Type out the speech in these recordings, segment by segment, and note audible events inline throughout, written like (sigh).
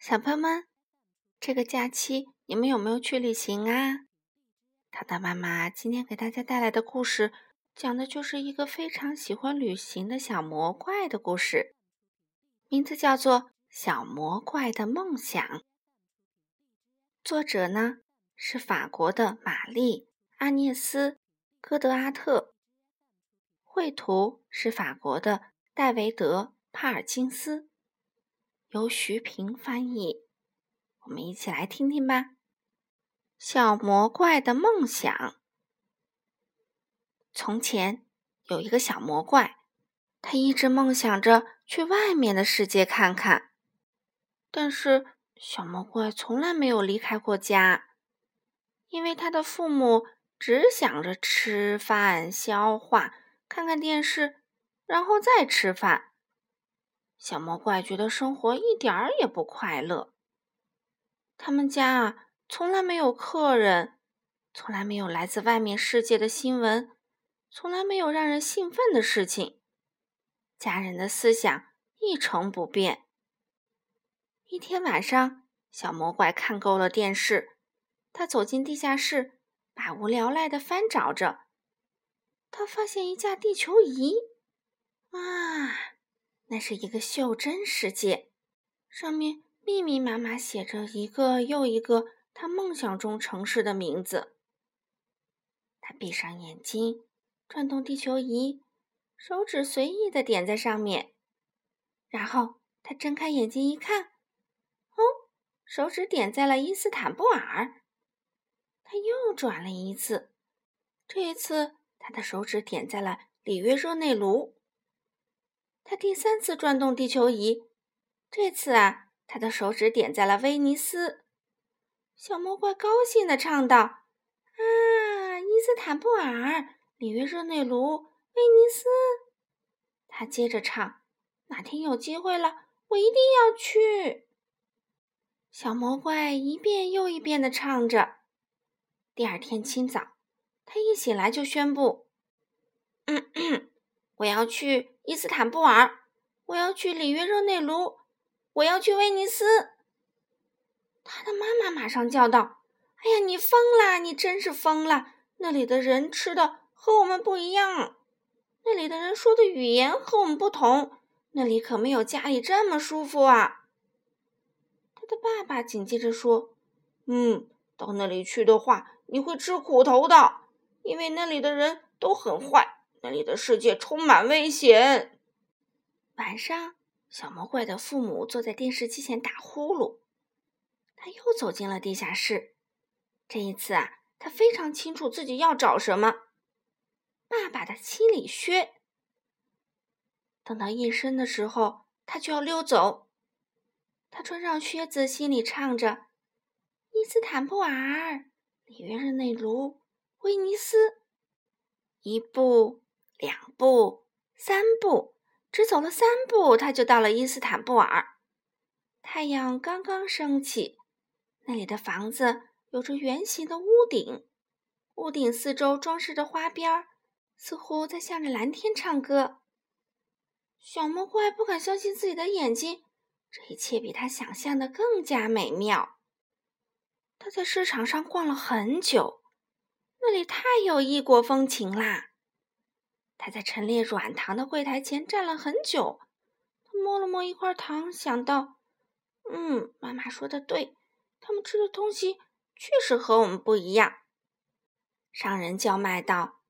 小朋友们，这个假期你们有没有去旅行啊？糖糖妈妈今天给大家带来的故事，讲的就是一个非常喜欢旅行的小魔怪的故事，名字叫做《小魔怪的梦想》。作者呢是法国的玛丽·阿涅斯·戈德阿特，绘图是法国的戴维德·帕尔金斯。由徐平翻译，我们一起来听听吧。小魔怪的梦想。从前有一个小魔怪，他一直梦想着去外面的世界看看。但是小魔怪从来没有离开过家，因为他的父母只想着吃饭、消化、看看电视，然后再吃饭。小魔怪觉得生活一点儿也不快乐。他们家啊，从来没有客人，从来没有来自外面世界的新闻，从来没有让人兴奋的事情。家人的思想一成不变。一天晚上，小魔怪看够了电视，他走进地下室，百无聊赖的翻找着。他发现一架地球仪，啊！那是一个袖珍世界，上面密密麻麻写着一个又一个他梦想中城市的名字。他闭上眼睛，转动地球仪，手指随意的点在上面。然后他睁开眼睛一看，哦，手指点在了伊斯坦布尔。他又转了一次，这一次他的手指点在了里约热内卢。他第三次转动地球仪，这次啊，他的手指点在了威尼斯。小魔怪高兴地唱道：“啊，伊斯坦布尔、里约热内卢、威尼斯。”他接着唱：“哪天有机会了，我一定要去。”小魔怪一遍又一遍地唱着。第二天清早，他一醒来就宣布：“ (coughs) 嗯我要去。”伊斯坦布尔，我要去里约热内卢，我要去威尼斯。他的妈妈马上叫道：“哎呀，你疯啦！你真是疯了！那里的人吃的和我们不一样，那里的人说的语言和我们不同，那里可没有家里这么舒服啊！”他的爸爸紧接着说：“嗯，到那里去的话，你会吃苦头的，因为那里的人都很坏。”那里的世界充满危险。晚上，小魔怪的父母坐在电视机前打呼噜。他又走进了地下室。这一次啊，他非常清楚自己要找什么——爸爸的七里靴。等到夜深的时候，他就要溜走。他穿上靴子，心里唱着：“伊斯坦布尔、里约热内卢、威尼斯。”一步。两步，三步，只走了三步，他就到了伊斯坦布尔。太阳刚刚升起，那里的房子有着圆形的屋顶，屋顶四周装饰着花边儿，似乎在向着蓝天唱歌。小魔怪不敢相信自己的眼睛，这一切比他想象的更加美妙。他在市场上逛了很久，那里太有异国风情啦。他在陈列软糖的柜台前站了很久，他摸了摸一块糖，想到：“嗯，妈妈说的对，他们吃的东西确实和我们不一样。”商人叫卖道：“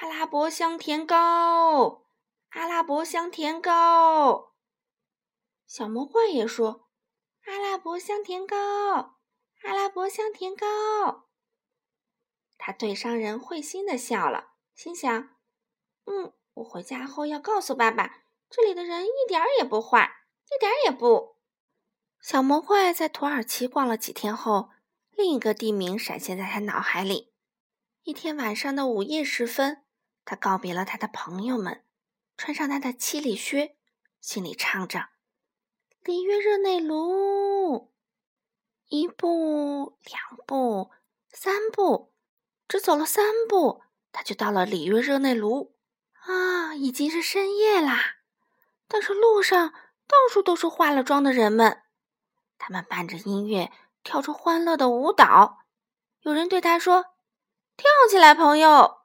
阿拉伯香甜糕，阿拉伯香甜糕。”小魔怪也说：“阿拉伯香甜糕，阿拉伯香甜糕。”他对商人会心的笑了，心想。嗯，我回家后要告诉爸爸，这里的人一点儿也不坏，一点儿也不。小魔怪在土耳其逛了几天后，另一个地名闪现在他脑海里。一天晚上的午夜时分，他告别了他的朋友们，穿上他的七里靴，心里唱着：“里约热内卢。”一步，两步，三步，只走了三步，他就到了里约热内卢。啊，已经是深夜啦！但是路上到处都是化了妆的人们。他们伴着音乐跳出欢乐的舞蹈。有人对他说：“跳起来，朋友！”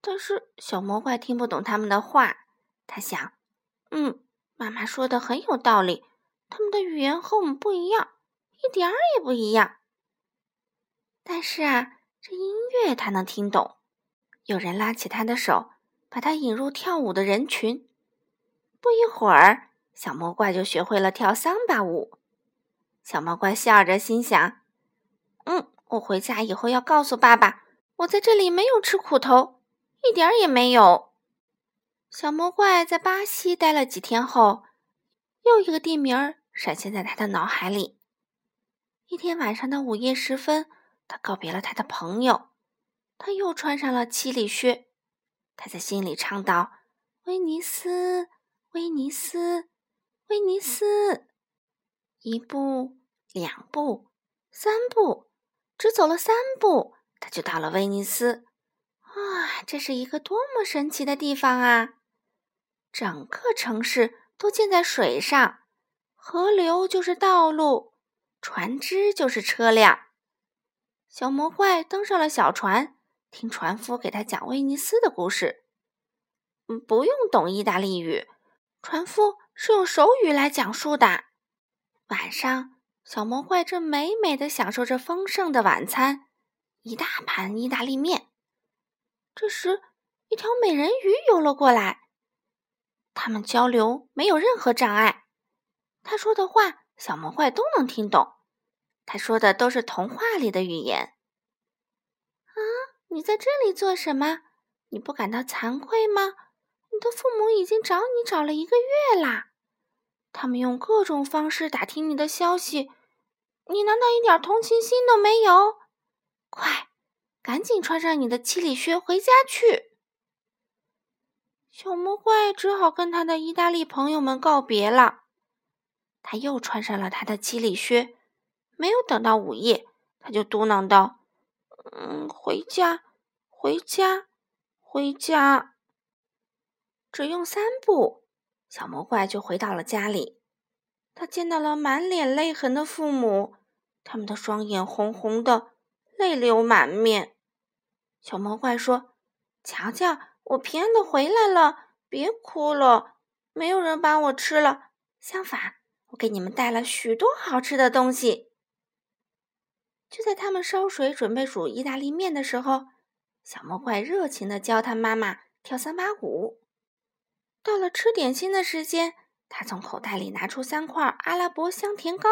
但是小魔怪听不懂他们的话。他想：“嗯，妈妈说的很有道理。他们的语言和我们不一样，一点儿也不一样。但是啊，这音乐他能听懂。有人拉起他的手，把他引入跳舞的人群。不一会儿，小魔怪就学会了跳桑巴舞。小魔怪笑着心想：“嗯，我回家以后要告诉爸爸，我在这里没有吃苦头，一点儿也没有。”小魔怪在巴西待了几天后，又一个地名闪现在他的脑海里。一天晚上的午夜时分，他告别了他的朋友，他又穿上了七里靴。他在心里唱道：“威尼斯。”威尼斯，威尼斯，一步，两步，三步，只走了三步，他就到了威尼斯。啊，这是一个多么神奇的地方啊！整个城市都建在水上，河流就是道路，船只就是车辆。小魔怪登上了小船，听船夫给他讲威尼斯的故事。不用懂意大利语。船夫是用手语来讲述的。晚上，小魔怪正美美的享受着丰盛的晚餐，一大盘意大利面。这时，一条美人鱼游了过来，他们交流没有任何障碍。他说的话，小魔怪都能听懂。他说的都是童话里的语言。你在这里做什么？你不感到惭愧吗？你的父母已经找你找了一个月啦，他们用各种方式打听你的消息，你难道一点同情心都没有？快，赶紧穿上你的七里靴回家去！小魔怪只好跟他的意大利朋友们告别了。他又穿上了他的七里靴，没有等到午夜，他就嘟囔道：“嗯，回家，回家，回家。”只用三步，小魔怪就回到了家里。他见到了满脸泪痕的父母，他们的双眼红红的，泪流满面。小魔怪说：“瞧瞧，我平安的回来了，别哭了。没有人把我吃了，相反，我给你们带了许多好吃的东西。”就在他们烧水准备煮意大利面的时候，小魔怪热情的教他妈妈跳三八舞。到了吃点心的时间，他从口袋里拿出三块阿拉伯香甜糕。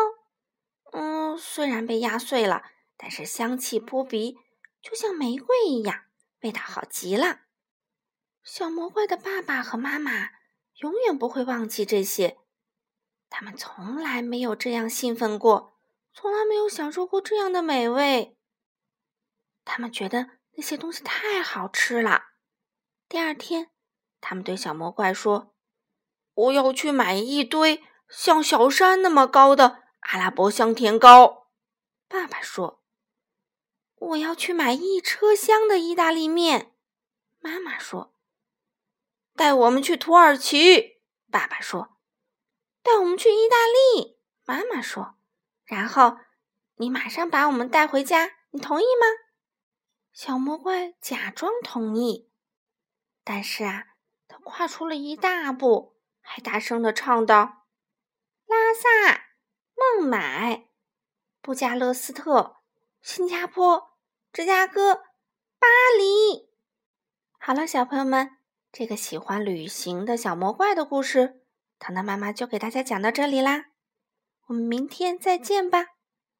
嗯，虽然被压碎了，但是香气扑鼻，就像玫瑰一样，味道好极了。小魔怪的爸爸和妈妈永远不会忘记这些，他们从来没有这样兴奋过，从来没有享受过这样的美味。他们觉得那些东西太好吃了。第二天。他们对小魔怪说：“我要去买一堆像小山那么高的阿拉伯香甜糕。”爸爸说：“我要去买一车厢的意大利面。”妈妈说：“带我们去土耳其。”爸爸说：“带我们去意大利。”妈妈说：“然后你马上把我们带回家，你同意吗？”小魔怪假装同意，但是啊。他跨出了一大步，还大声的唱道：“拉萨、孟买、布加勒斯特、新加坡、芝加哥、巴黎。”好了，小朋友们，这个喜欢旅行的小魔怪的故事，糖糖妈妈就给大家讲到这里啦。我们明天再见吧。